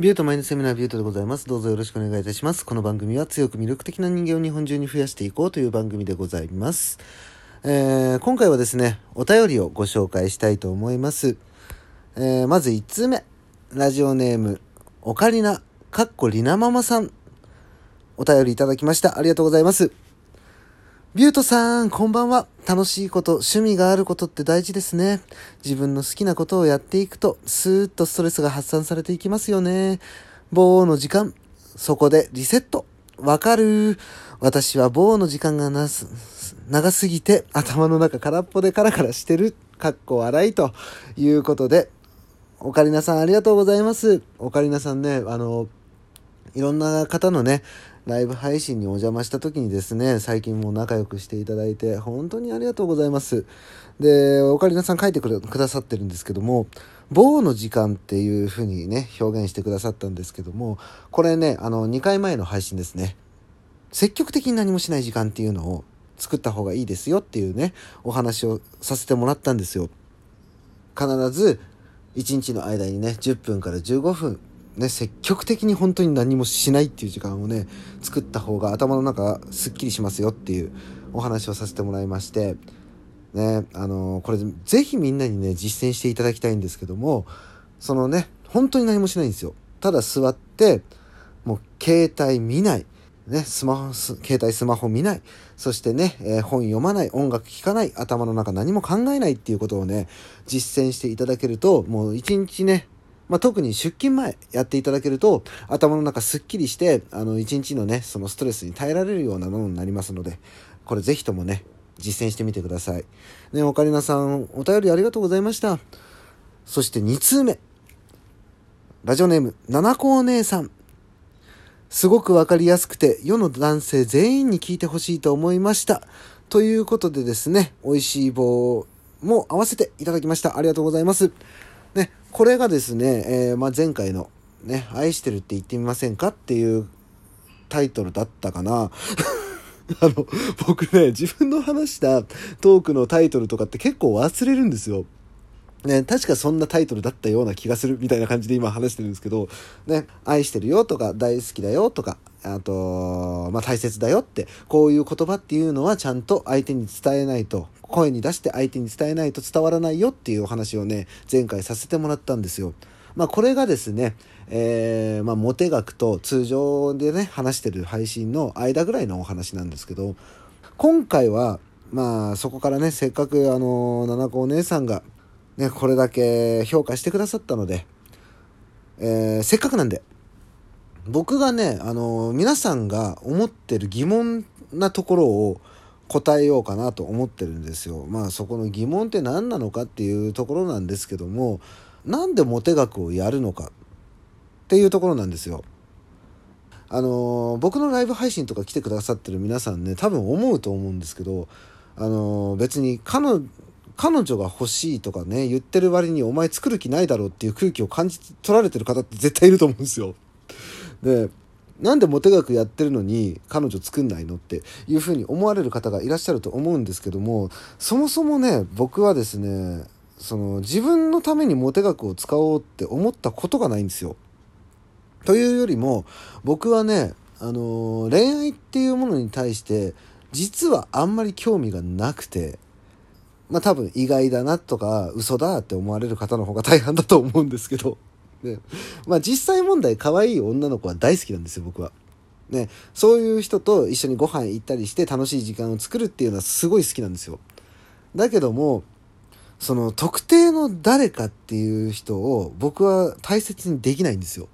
ビュートマインドセミナービュートでございます。どうぞよろしくお願いいたします。この番組は強く魅力的な人間を日本中に増やしていこうという番組でございます。えー、今回はですね、お便りをご紹介したいと思います。えー、まず1通目。ラジオネーム、オカリナ、かっこりなママさん。お便りいただきました。ありがとうございます。ビュートさん、こんばんは。楽しいこと、趣味があることって大事ですね。自分の好きなことをやっていくと、スーッとストレスが発散されていきますよね。棒の時間、そこでリセット。わかる。私は棒の時間がなす、長すぎて頭の中空っぽでカラカラしてる。かっこ笑いということで、オカリナさんありがとうございます。オカリナさんね、あの、いろんな方のね、ライブ配信にお邪魔した時にですね、最近も仲良くしていただいて、本当にありがとうございます。で、オカリナさん書いてくださってるんですけども、棒の時間っていう風にね、表現してくださったんですけども、これね、あの、2回前の配信ですね。積極的に何もしない時間っていうのを作った方がいいですよっていうね、お話をさせてもらったんですよ。必ず、1日の間にね、10分から15分ね、積極的に本当に何もしないっていう時間をね作った方が頭の中すっきりしますよっていうお話をさせてもらいましてねあのー、これぜひみんなにね実践していただきたいんですけどもそのね本当に何もしないんですよただ座ってもう携帯見ないね、スマホ、携帯スマホ見ない。そしてね、えー、本読まない。音楽聴かない。頭の中何も考えないっていうことをね、実践していただけると、もう一日ね、まあ、特に出勤前やっていただけると頭の中すっきりしてあの一日のねそのストレスに耐えられるようなものになりますのでこれぜひともね実践してみてください。ねオカリナさんお便りありがとうございました。そして2通目。ラジオネーム七子お姉さん。すごくわかりやすくて世の男性全員に聞いてほしいと思いました。ということでですね美味しい棒も合わせていただきました。ありがとうございます。ね、これがですね、えー、まあ、前回のね、愛してるって言ってみませんかっていうタイトルだったかな。あの、僕ね、自分の話したトークのタイトルとかって結構忘れるんですよ。ね、確かそんなタイトルだったような気がするみたいな感じで今話してるんですけど、ね、愛してるよとか大好きだよとか、あと、まあ、大切だよって、こういう言葉っていうのはちゃんと相手に伝えないと、声に出して相手に伝えないと伝わらないよっていうお話をね、前回させてもらったんですよ。まあ、これがですね、えー、まあ、モテ学と通常でね、話してる配信の間ぐらいのお話なんですけど、今回は、まあ、そこからね、せっかくあの、七子お姉さんが、ね、これだけ評価してくださったので、えー、せっかくなんで、僕がね、あの皆さんが思ってる疑問なところを答えようかなと思ってるんですよ。まあそこの疑問って何なのかっていうところなんですけども、なんでモテ学をやるのかっていうところなんですよ。あの僕のライブ配信とか来てくださってる皆さんね、多分思うと思うんですけど、あの別に彼女が欲しいとかね、言ってる割にお前作る気ないだろうっていう空気を感じ取られてる方って絶対いると思うんですよ。でなんでモテ学やってるのに彼女作んないのっていうふうに思われる方がいらっしゃると思うんですけどもそもそもね僕はですねその自分のためにモテ学を使おうって思ったことがないんですよ。というよりも僕はね、あのー、恋愛っていうものに対して実はあんまり興味がなくてまあ多分意外だなとか嘘だって思われる方の方が大半だと思うんですけどね、まあ実際問題可愛い女の子は大好きなんですよ僕は。ね、そういう人と一緒にご飯行ったりして楽しい時間を作るっていうのはすごい好きなんですよ。だけどもその特定の誰かっていう人を僕は大切にできないんですよ。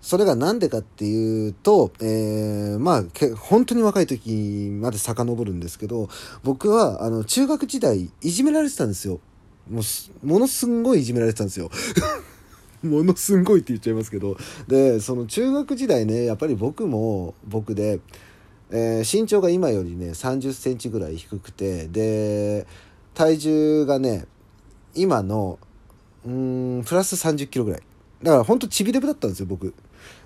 それが何でかっていうと、えー、まあ本当に若い時まで遡るんですけど僕はあの中学時代いじめられてたんですよ。もうものすんごいいじめられてたんですよ。ものすんごいって言っちゃいますけど。でその中学時代ねやっぱり僕も僕で、えー、身長が今よりね3 0センチぐらい低くてで体重がね今のうんプラス3 0キロぐらい。だからほんとちびレブだったんですよ僕。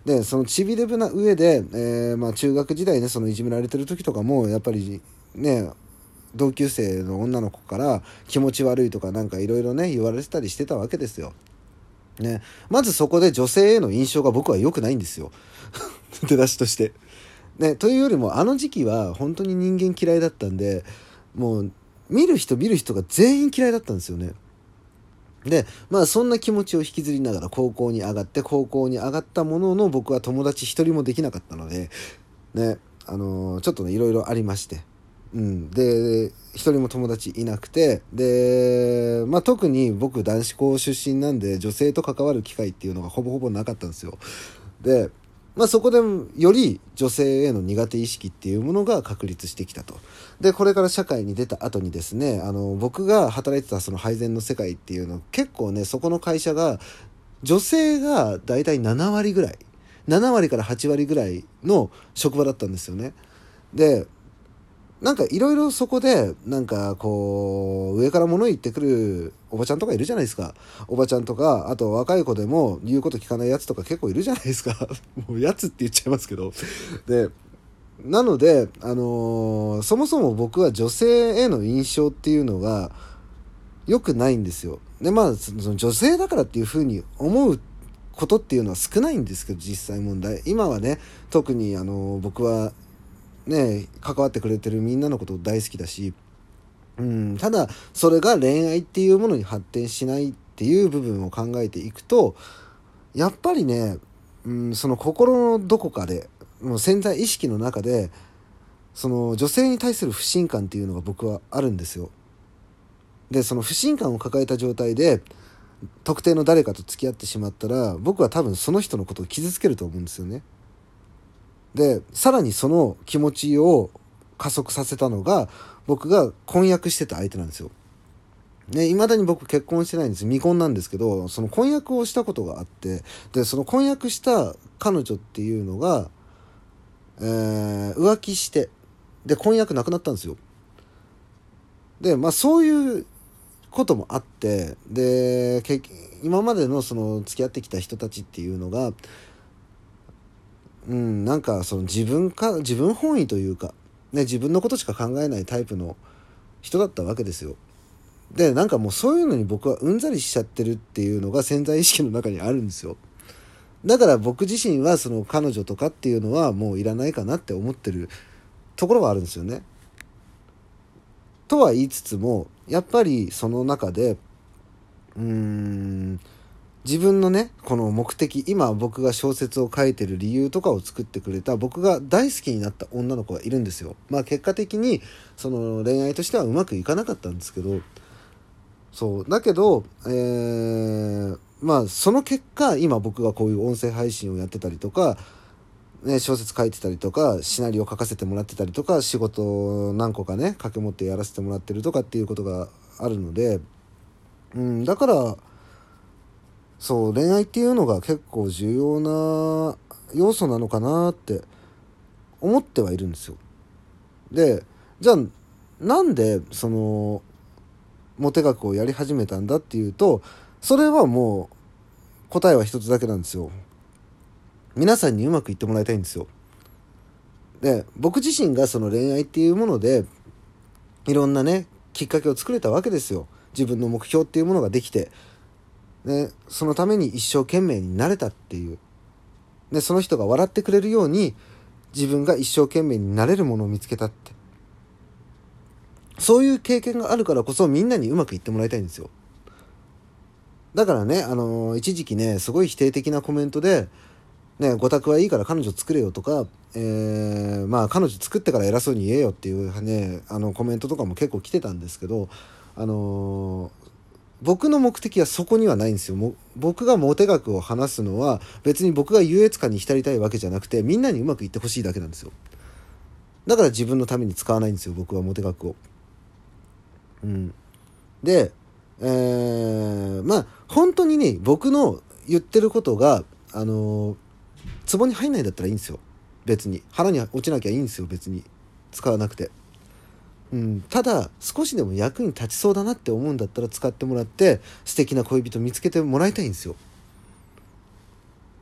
でそのちびレブな上で、えー、まあ、中学時代ねそのいじめられてる時とかもやっぱりね同級生の女の子から気持ち悪いとかなんかいろいろね言われてたりしてたわけですよ。ね。まずそこで女性への印象が僕は良くないんですよ。出だしとして。ね、というよりもあの時期は本当に人間嫌いだったんでもう見る人見る人が全員嫌いだったんですよね。でまあそんな気持ちを引きずりながら高校に上がって高校に上がったものの僕は友達一人もできなかったのでねあのー、ちょっとねいろいろありまして、うん、で一人も友達いなくてで、まあ、特に僕男子校出身なんで女性と関わる機会っていうのがほぼほぼなかったんですよ。でまあ、そこでより女性への苦手意識っていうものが確立してきたと。で、これから社会に出た後にですね、あの、僕が働いてたその配膳の世界っていうの、結構ね、そこの会社が、女性がだいたい7割ぐらい、7割から8割ぐらいの職場だったんですよね。で、なんかいろいろそこでなんかこう上から物言ってくるおばちゃんとかいるじゃないですか。おばちゃんとかあと若い子でも言うこと聞かないやつとか結構いるじゃないですか。もうやつって言っちゃいますけど。でなのであのー、そもそも僕は女性への印象っていうのが良くないんですよ。でまあその女性だからっていうふうに思うことっていうのは少ないんですけど実際問題。今はね特にあのー、僕はね関わってくれてるみんなのこと大好きだし、うん、ただそれが恋愛っていうものに発展しないっていう部分を考えていくとやっぱりね、うん、その心のどこかでもう潜在意識の中でその女性に対する不信感っていうのが僕はあるんですよ。でその不信感を抱えた状態で特定の誰かと付き合ってしまったら僕は多分その人のことを傷つけると思うんですよね。でさらにその気持ちを加速させたのが僕が婚約してた相手なんですよ。ね、未だに僕結婚してないんです未婚なんですけどその婚約をしたことがあってでその婚約した彼女っていうのが、えー、浮気してで婚約なくなったんですよ。でまあそういうこともあってで今までのその付き合ってきた人たちっていうのがうん、なんかその自分か自分本位というか、ね、自分のことしか考えないタイプの人だったわけですよ。でなんかもうそういうのに僕はうんざりしちゃってるっていうのが潜在意識の中にあるんですよ。だから僕自身はその彼女とかっていうのはもういらないかなって思ってるところはあるんですよね。とは言いつつもやっぱりその中でうーん自分のねこの目的今僕が小説を書いてる理由とかを作ってくれた僕が大好きになった女の子がいるんですよ。まあ結果的にその恋愛としてはうまくいかなかったんですけどそうだけど、えー、まあその結果今僕がこういう音声配信をやってたりとか、ね、小説書いてたりとかシナリオ書かせてもらってたりとか仕事何個かね掛け持ってやらせてもらってるとかっていうことがあるので、うん、だからそう恋愛っていうのが結構重要な要素なのかなって思ってはいるんですよ。でじゃあなんでそのモテ学をやり始めたんだっていうとそれはもう答えは一つだけなんですよ。皆さんにうまくいってもらいたいんですよ。で僕自身がその恋愛っていうものでいろんなねきっかけを作れたわけですよ。自分の目標っていうものができてね、そのために一生懸命になれたっていう、ね、その人が笑ってくれるように自分が一生懸命になれるものを見つけたって。そういう経験があるからこそみんなにうまくいってもらいたいんですよ。だからね、あのー、一時期ねすごい否定的なコメントで「ね、ご託はいいから彼女作れよ」とか、えー、まあ彼女作ってから偉そうに言えよっていうねあのコメントとかも結構来てたんですけどあのー僕の目的はそこにはないんですよ。も僕がモテ学を話すのは別に僕が優越感に浸りたいわけじゃなくてみんなにうまくいってほしいだけなんですよ。だから自分のために使わないんですよ僕はモテ学を。うん。で、えー、まあ本当にね僕の言ってることがあのー、壺に入んないんだったらいいんですよ。別に腹に落ちなきゃいいんですよ別に使わなくて。うん、ただ少しでも役に立ちそうだなって思うんだったら使ってもらって素敵な恋人見つけてもらいたいんですよ。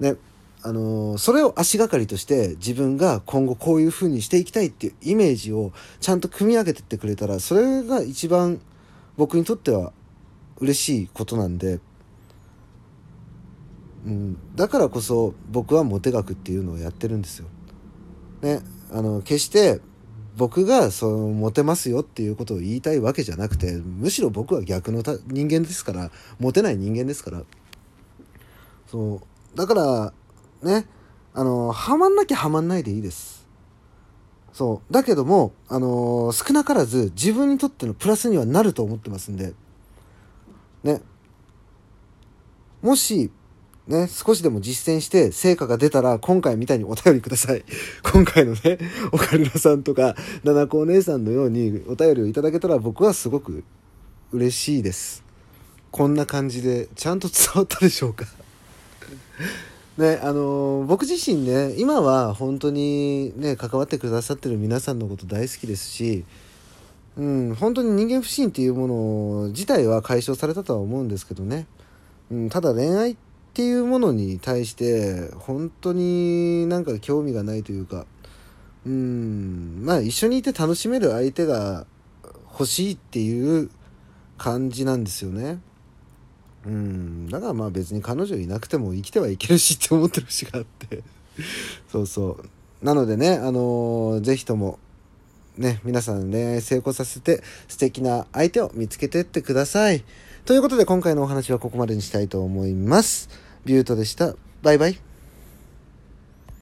ねあのー、それを足がかりとして自分が今後こういう風にしていきたいっていうイメージをちゃんと組み上げてってくれたらそれが一番僕にとっては嬉しいことなんでうん、だからこそ僕はモテ学っていうのをやってるんですよ。ね、あの決して僕がそのモテますよっていうことを言いたいわけじゃなくてむしろ僕は逆の人間ですからモテない人間ですから。そう。だからねあのハマんなきゃハマんないでいいです。そう。だけどもあの少なからず自分にとってのプラスにはなると思ってますんで。ね。もしね、少しでも実践して成果が出たら今回みたいにお便りください。今回のね、オカルナさんとか、七子お姉さんのようにお便りをいただけたら僕はすごく嬉しいです。こんな感じで、ちゃんと伝わったでしょうか ね、あのー、僕自身ね、今は本当にね、関わってくださってる皆さんのこと大好きですし、うん、本当に人間不信っていうもの自体は解消されたとは思うんですけどね。うん、ただ恋愛ってっていうものに対して本当になんか興味がないというかうんまあ一緒にいて楽しめる相手が欲しいっていう感じなんですよね。うんだからまあ別に彼女いなくても生きてはいけるしって思ってる節があってそうそうなのでねあのー、ぜひともね皆さん恋愛成功させて素敵な相手を見つけてってください。ということで今回のお話はここまでにしたいと思います。ビュートでした。バイバイ。